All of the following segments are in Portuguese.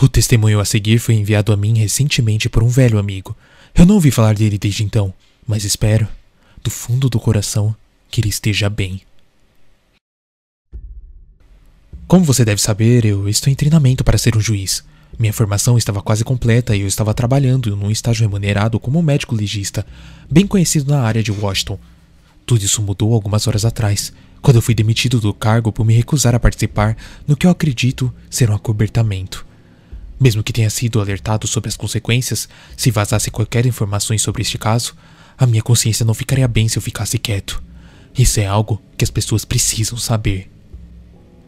O testemunho a seguir foi enviado a mim recentemente por um velho amigo. Eu não ouvi falar dele desde então, mas espero, do fundo do coração, que ele esteja bem. Como você deve saber, eu estou em treinamento para ser um juiz. Minha formação estava quase completa e eu estava trabalhando num estágio remunerado como médico legista, bem conhecido na área de Washington. Tudo isso mudou algumas horas atrás, quando eu fui demitido do cargo por me recusar a participar no que eu acredito ser um acobertamento. Mesmo que tenha sido alertado sobre as consequências se vazasse qualquer informações sobre este caso, a minha consciência não ficaria bem se eu ficasse quieto. Isso é algo que as pessoas precisam saber.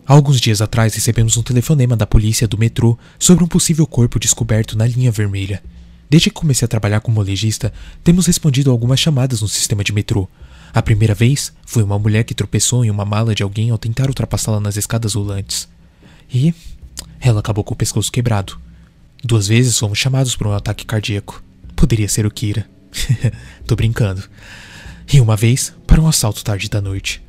Alguns dias atrás recebemos um telefonema da polícia do metrô sobre um possível corpo descoberto na linha vermelha. Desde que comecei a trabalhar como legista, temos respondido a algumas chamadas no sistema de metrô. A primeira vez foi uma mulher que tropeçou em uma mala de alguém ao tentar ultrapassá-la nas escadas rolantes. E ela acabou com o pescoço quebrado. Duas vezes fomos chamados por um ataque cardíaco. Poderia ser o Kira. Tô brincando. E uma vez para um assalto tarde da noite.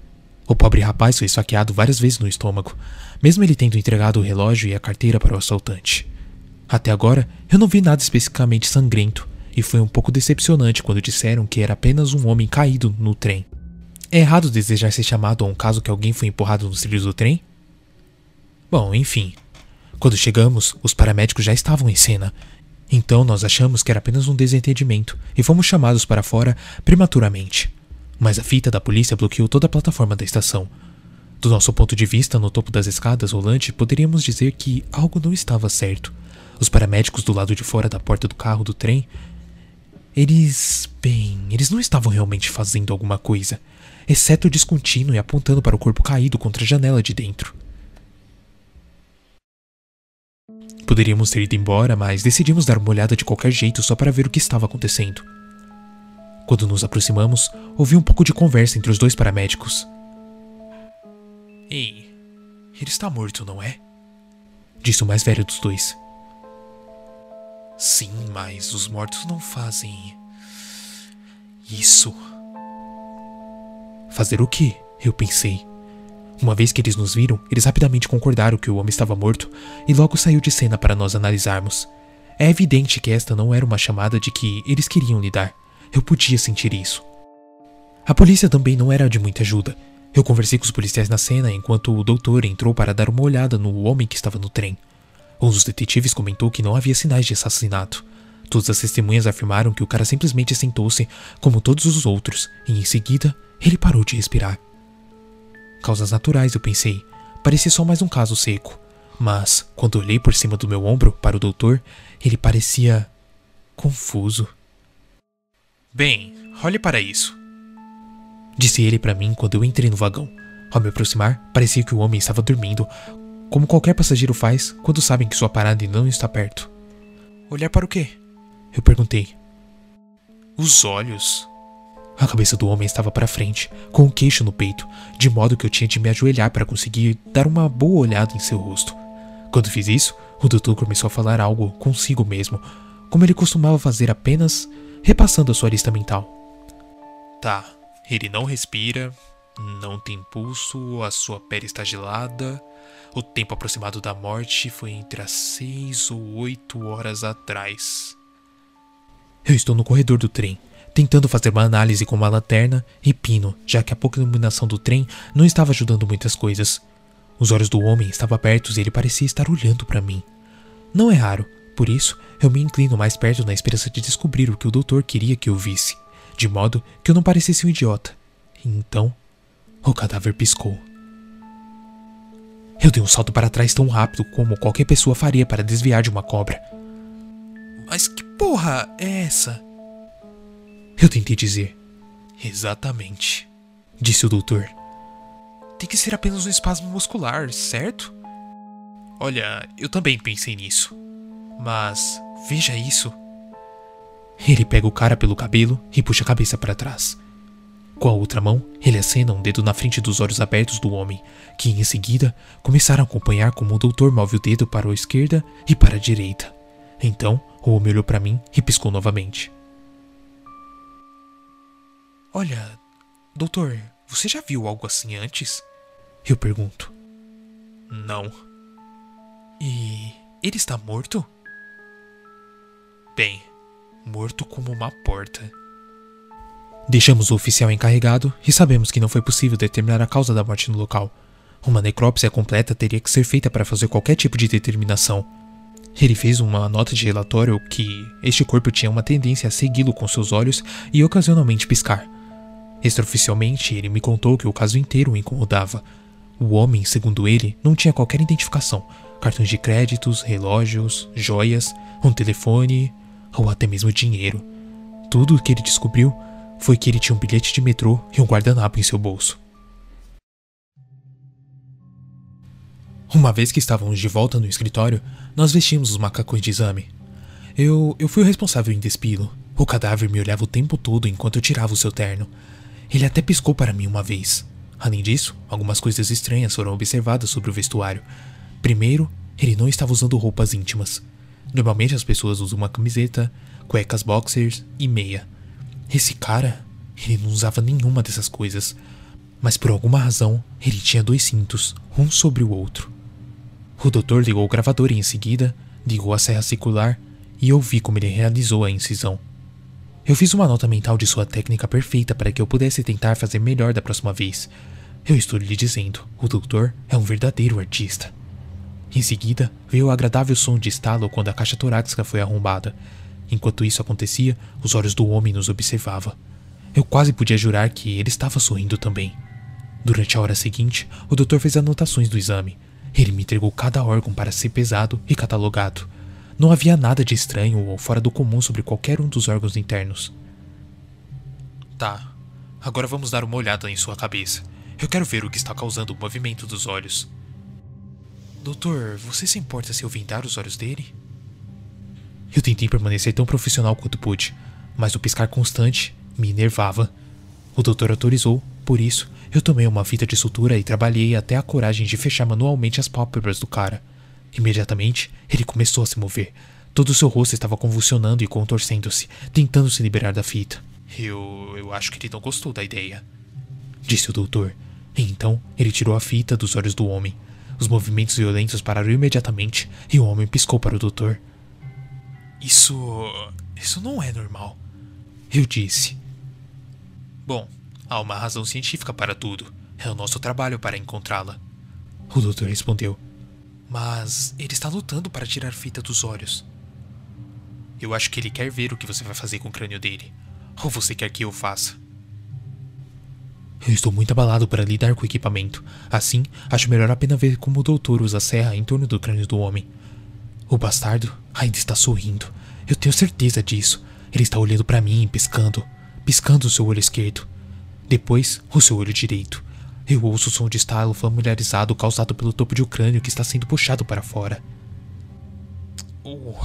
O pobre rapaz foi esfaqueado várias vezes no estômago, mesmo ele tendo entregado o relógio e a carteira para o assaltante. Até agora, eu não vi nada especificamente sangrento, e foi um pouco decepcionante quando disseram que era apenas um homem caído no trem. É errado desejar ser chamado a um caso que alguém foi empurrado nos trilhos do trem? Bom, enfim. Quando chegamos, os paramédicos já estavam em cena. Então nós achamos que era apenas um desentendimento e fomos chamados para fora prematuramente mas a fita da polícia bloqueou toda a plataforma da estação. Do nosso ponto de vista, no topo das escadas rolante, poderíamos dizer que algo não estava certo. Os paramédicos do lado de fora da porta do carro do trem. Eles. Bem, eles não estavam realmente fazendo alguma coisa, exceto descontínuo e apontando para o corpo caído contra a janela de dentro. Poderíamos ter ido embora, mas decidimos dar uma olhada de qualquer jeito só para ver o que estava acontecendo. Quando nos aproximamos, ouvi um pouco de conversa entre os dois paramédicos. Ei, ele está morto, não é? Disse o mais velho dos dois. Sim, mas os mortos não fazem. Isso. Fazer o quê? Eu pensei. Uma vez que eles nos viram, eles rapidamente concordaram que o homem estava morto e logo saiu de cena para nós analisarmos. É evidente que esta não era uma chamada de que eles queriam lidar. Eu podia sentir isso. A polícia também não era de muita ajuda. Eu conversei com os policiais na cena enquanto o doutor entrou para dar uma olhada no homem que estava no trem. Um dos detetives comentou que não havia sinais de assassinato. Todas as testemunhas afirmaram que o cara simplesmente sentou-se como todos os outros e em seguida ele parou de respirar. Causas naturais, eu pensei. Parecia só mais um caso seco. Mas, quando olhei por cima do meu ombro para o doutor, ele parecia confuso. Bem, olhe para isso. Disse ele para mim quando eu entrei no vagão. Ao me aproximar, parecia que o homem estava dormindo, como qualquer passageiro faz quando sabem que sua parada não está perto. Olhar para o quê? Eu perguntei. Os olhos. A cabeça do homem estava para frente, com o queixo no peito, de modo que eu tinha de me ajoelhar para conseguir dar uma boa olhada em seu rosto. Quando fiz isso, o doutor começou a falar algo consigo mesmo, como ele costumava fazer apenas repassando a sua lista mental. Tá, ele não respira, não tem pulso, a sua pele está gelada. O tempo aproximado da morte foi entre as seis ou oito horas atrás. Eu estou no corredor do trem, tentando fazer uma análise com uma lanterna e pino, já que a pouca iluminação do trem não estava ajudando muitas coisas. Os olhos do homem estavam abertos e ele parecia estar olhando para mim. Não é raro, por isso, eu me inclino mais perto na esperança de descobrir o que o doutor queria que eu visse, de modo que eu não parecesse um idiota. E então, o cadáver piscou. Eu dei um salto para trás tão rápido como qualquer pessoa faria para desviar de uma cobra. Mas que porra é essa? Eu tentei dizer. Exatamente, disse o doutor. Tem que ser apenas um espasmo muscular, certo? Olha, eu também pensei nisso. Mas veja isso. Ele pega o cara pelo cabelo e puxa a cabeça para trás. Com a outra mão, ele acena um dedo na frente dos olhos abertos do homem, que em seguida começaram a acompanhar como o doutor move o dedo para a esquerda e para a direita. Então, o homem olhou para mim e piscou novamente. Olha, doutor, você já viu algo assim antes? Eu pergunto. Não. E Ele está morto? Bem, morto como uma porta. Deixamos o oficial encarregado e sabemos que não foi possível determinar a causa da morte no local. Uma necrópsia completa teria que ser feita para fazer qualquer tipo de determinação. Ele fez uma nota de relatório que este corpo tinha uma tendência a segui-lo com seus olhos e ocasionalmente piscar. Extraoficialmente, ele me contou que o caso inteiro o incomodava. O homem, segundo ele, não tinha qualquer identificação: cartões de créditos, relógios, joias, um telefone ou até mesmo dinheiro. Tudo o que ele descobriu foi que ele tinha um bilhete de metrô e um guardanapo em seu bolso. Uma vez que estávamos de volta no escritório, nós vestimos os macacões de exame. Eu, eu fui o responsável em despilo. O cadáver me olhava o tempo todo enquanto eu tirava o seu terno. Ele até piscou para mim uma vez. Além disso, algumas coisas estranhas foram observadas sobre o vestuário. Primeiro, ele não estava usando roupas íntimas. Normalmente as pessoas usam uma camiseta, cuecas boxers e meia. Esse cara, ele não usava nenhuma dessas coisas. Mas por alguma razão, ele tinha dois cintos, um sobre o outro. O doutor ligou o gravador e em seguida ligou a serra circular e eu vi como ele realizou a incisão. Eu fiz uma nota mental de sua técnica perfeita para que eu pudesse tentar fazer melhor da próxima vez. Eu estou lhe dizendo, o doutor é um verdadeiro artista. Em seguida, veio o agradável som de estalo quando a caixa torácica foi arrombada. Enquanto isso acontecia, os olhos do homem nos observavam. Eu quase podia jurar que ele estava sorrindo também. Durante a hora seguinte, o doutor fez anotações do exame. Ele me entregou cada órgão para ser pesado e catalogado. Não havia nada de estranho ou fora do comum sobre qualquer um dos órgãos internos. Tá, agora vamos dar uma olhada em sua cabeça. Eu quero ver o que está causando o movimento dos olhos. Doutor, você se importa se eu vendar os olhos dele? Eu tentei permanecer tão profissional quanto pude, mas o piscar constante me enervava. O doutor autorizou, por isso, eu tomei uma fita de sutura e trabalhei até a coragem de fechar manualmente as pálpebras do cara. Imediatamente, ele começou a se mover. Todo o seu rosto estava convulsionando e contorcendo-se, tentando se liberar da fita. Eu. eu acho que ele não gostou da ideia, disse o doutor. E então ele tirou a fita dos olhos do homem. Os movimentos violentos pararam imediatamente e o homem piscou para o doutor. Isso. Isso não é normal. Eu disse. Bom, há uma razão científica para tudo. É o nosso trabalho para encontrá-la. O doutor respondeu. Mas ele está lutando para tirar fita dos olhos. Eu acho que ele quer ver o que você vai fazer com o crânio dele. Ou você quer que eu faça? Eu estou muito abalado para lidar com o equipamento. Assim, acho melhor apenas ver como o doutor usa a serra em torno do crânio do homem. O bastardo ainda está sorrindo. Eu tenho certeza disso. Ele está olhando para mim, piscando. Piscando o seu olho esquerdo. Depois, o seu olho direito. Eu ouço o som de estalo familiarizado causado pelo topo de um crânio que está sendo puxado para fora. Oh,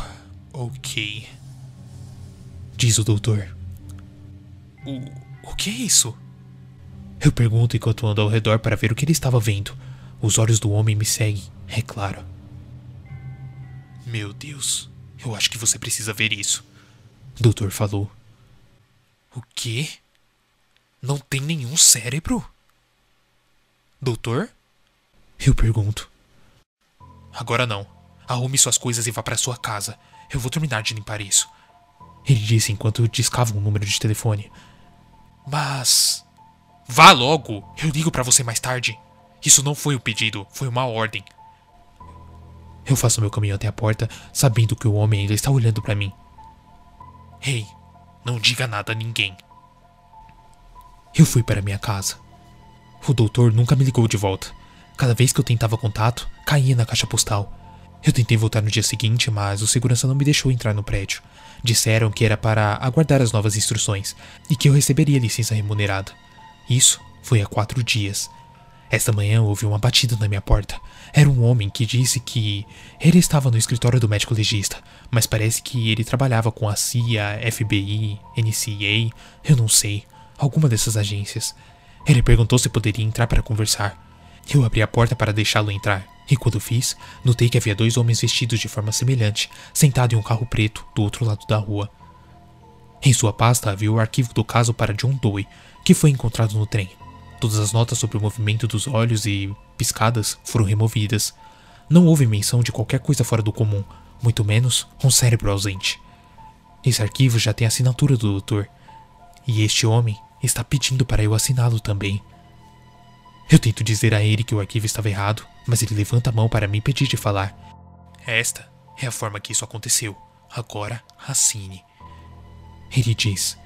ok. Diz o doutor. O, o que é isso? Eu pergunto enquanto ando ao redor para ver o que ele estava vendo. Os olhos do homem me seguem, é claro. Meu Deus, eu acho que você precisa ver isso. O doutor falou. O quê? Não tem nenhum cérebro? Doutor? Eu pergunto. Agora não. Arrume suas coisas e vá para sua casa. Eu vou terminar de limpar isso. Ele disse enquanto discava um número de telefone. Mas. Vá logo! Eu ligo para você mais tarde. Isso não foi um pedido, foi uma ordem. Eu faço meu caminho até a porta, sabendo que o homem ainda está olhando para mim. Ei, hey, não diga nada a ninguém. Eu fui para minha casa. O doutor nunca me ligou de volta. Cada vez que eu tentava contato, caía na caixa postal. Eu tentei voltar no dia seguinte, mas o segurança não me deixou entrar no prédio. Disseram que era para aguardar as novas instruções e que eu receberia licença remunerada. Isso foi há quatro dias. Esta manhã houve uma batida na minha porta. Era um homem que disse que ele estava no escritório do médico legista, mas parece que ele trabalhava com a CIA, FBI, NCA, eu não sei, alguma dessas agências. Ele perguntou se poderia entrar para conversar. Eu abri a porta para deixá-lo entrar, e quando fiz, notei que havia dois homens vestidos de forma semelhante, sentados em um carro preto do outro lado da rua. Em sua pasta havia o arquivo do caso para John Doe, que foi encontrado no trem. Todas as notas sobre o movimento dos olhos e piscadas foram removidas. Não houve menção de qualquer coisa fora do comum, muito menos um cérebro ausente. Esse arquivo já tem a assinatura do doutor, e este homem está pedindo para eu assiná-lo também. Eu tento dizer a ele que o arquivo estava errado, mas ele levanta a mão para me impedir de falar. Esta é a forma que isso aconteceu. Agora assine. Ele diz: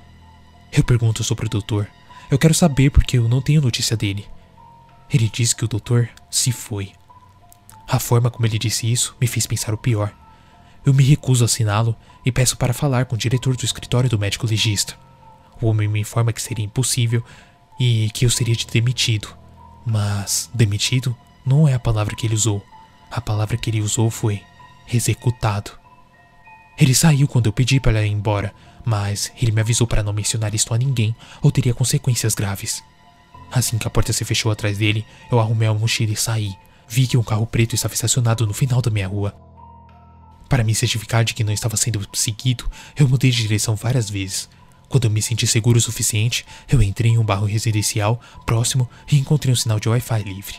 Eu pergunto sobre o doutor. Eu quero saber porque eu não tenho notícia dele. Ele diz que o doutor se foi. A forma como ele disse isso me fez pensar o pior. Eu me recuso a assiná-lo e peço para falar com o diretor do escritório do médico legista. O homem me informa que seria impossível e que eu seria demitido. Mas demitido não é a palavra que ele usou. A palavra que ele usou foi executado. Ele saiu quando eu pedi para ir embora, mas ele me avisou para não mencionar isto a ninguém ou teria consequências graves. Assim que a porta se fechou atrás dele, eu arrumei a mochila e saí. Vi que um carro preto estava estacionado no final da minha rua. Para me certificar de que não estava sendo seguido, eu mudei de direção várias vezes. Quando eu me senti seguro o suficiente, eu entrei em um bairro residencial próximo e encontrei um sinal de Wi-Fi livre.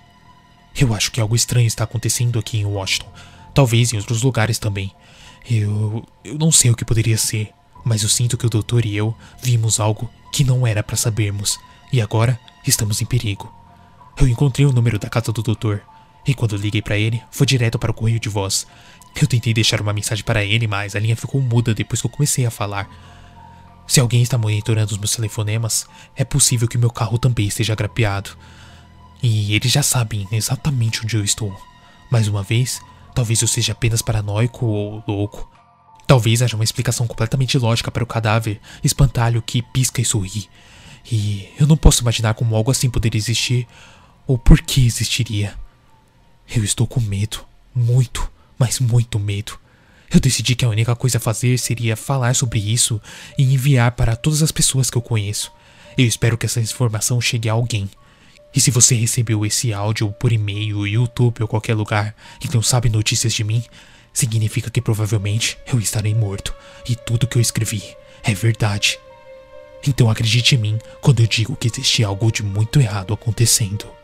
Eu acho que algo estranho está acontecendo aqui em Washington, talvez em outros lugares também. Eu. eu não sei o que poderia ser, mas eu sinto que o doutor e eu vimos algo que não era para sabermos, e agora estamos em perigo. Eu encontrei o número da casa do doutor, e quando liguei para ele, foi direto para o correio de voz. Eu tentei deixar uma mensagem para ele, mas a linha ficou muda depois que eu comecei a falar. Se alguém está monitorando os meus telefonemas, é possível que meu carro também esteja grapeado. E eles já sabem exatamente onde eu estou. Mais uma vez, talvez eu seja apenas paranoico ou louco. Talvez haja uma explicação completamente lógica para o cadáver, espantalho que pisca e sorri. E eu não posso imaginar como algo assim poderia existir ou por que existiria. Eu estou com medo, muito, mas muito medo. Eu decidi que a única coisa a fazer seria falar sobre isso e enviar para todas as pessoas que eu conheço. Eu espero que essa informação chegue a alguém. E se você recebeu esse áudio por e-mail, YouTube ou qualquer lugar e não sabe notícias de mim, significa que provavelmente eu estarei morto e tudo que eu escrevi é verdade. Então acredite em mim quando eu digo que existe algo de muito errado acontecendo.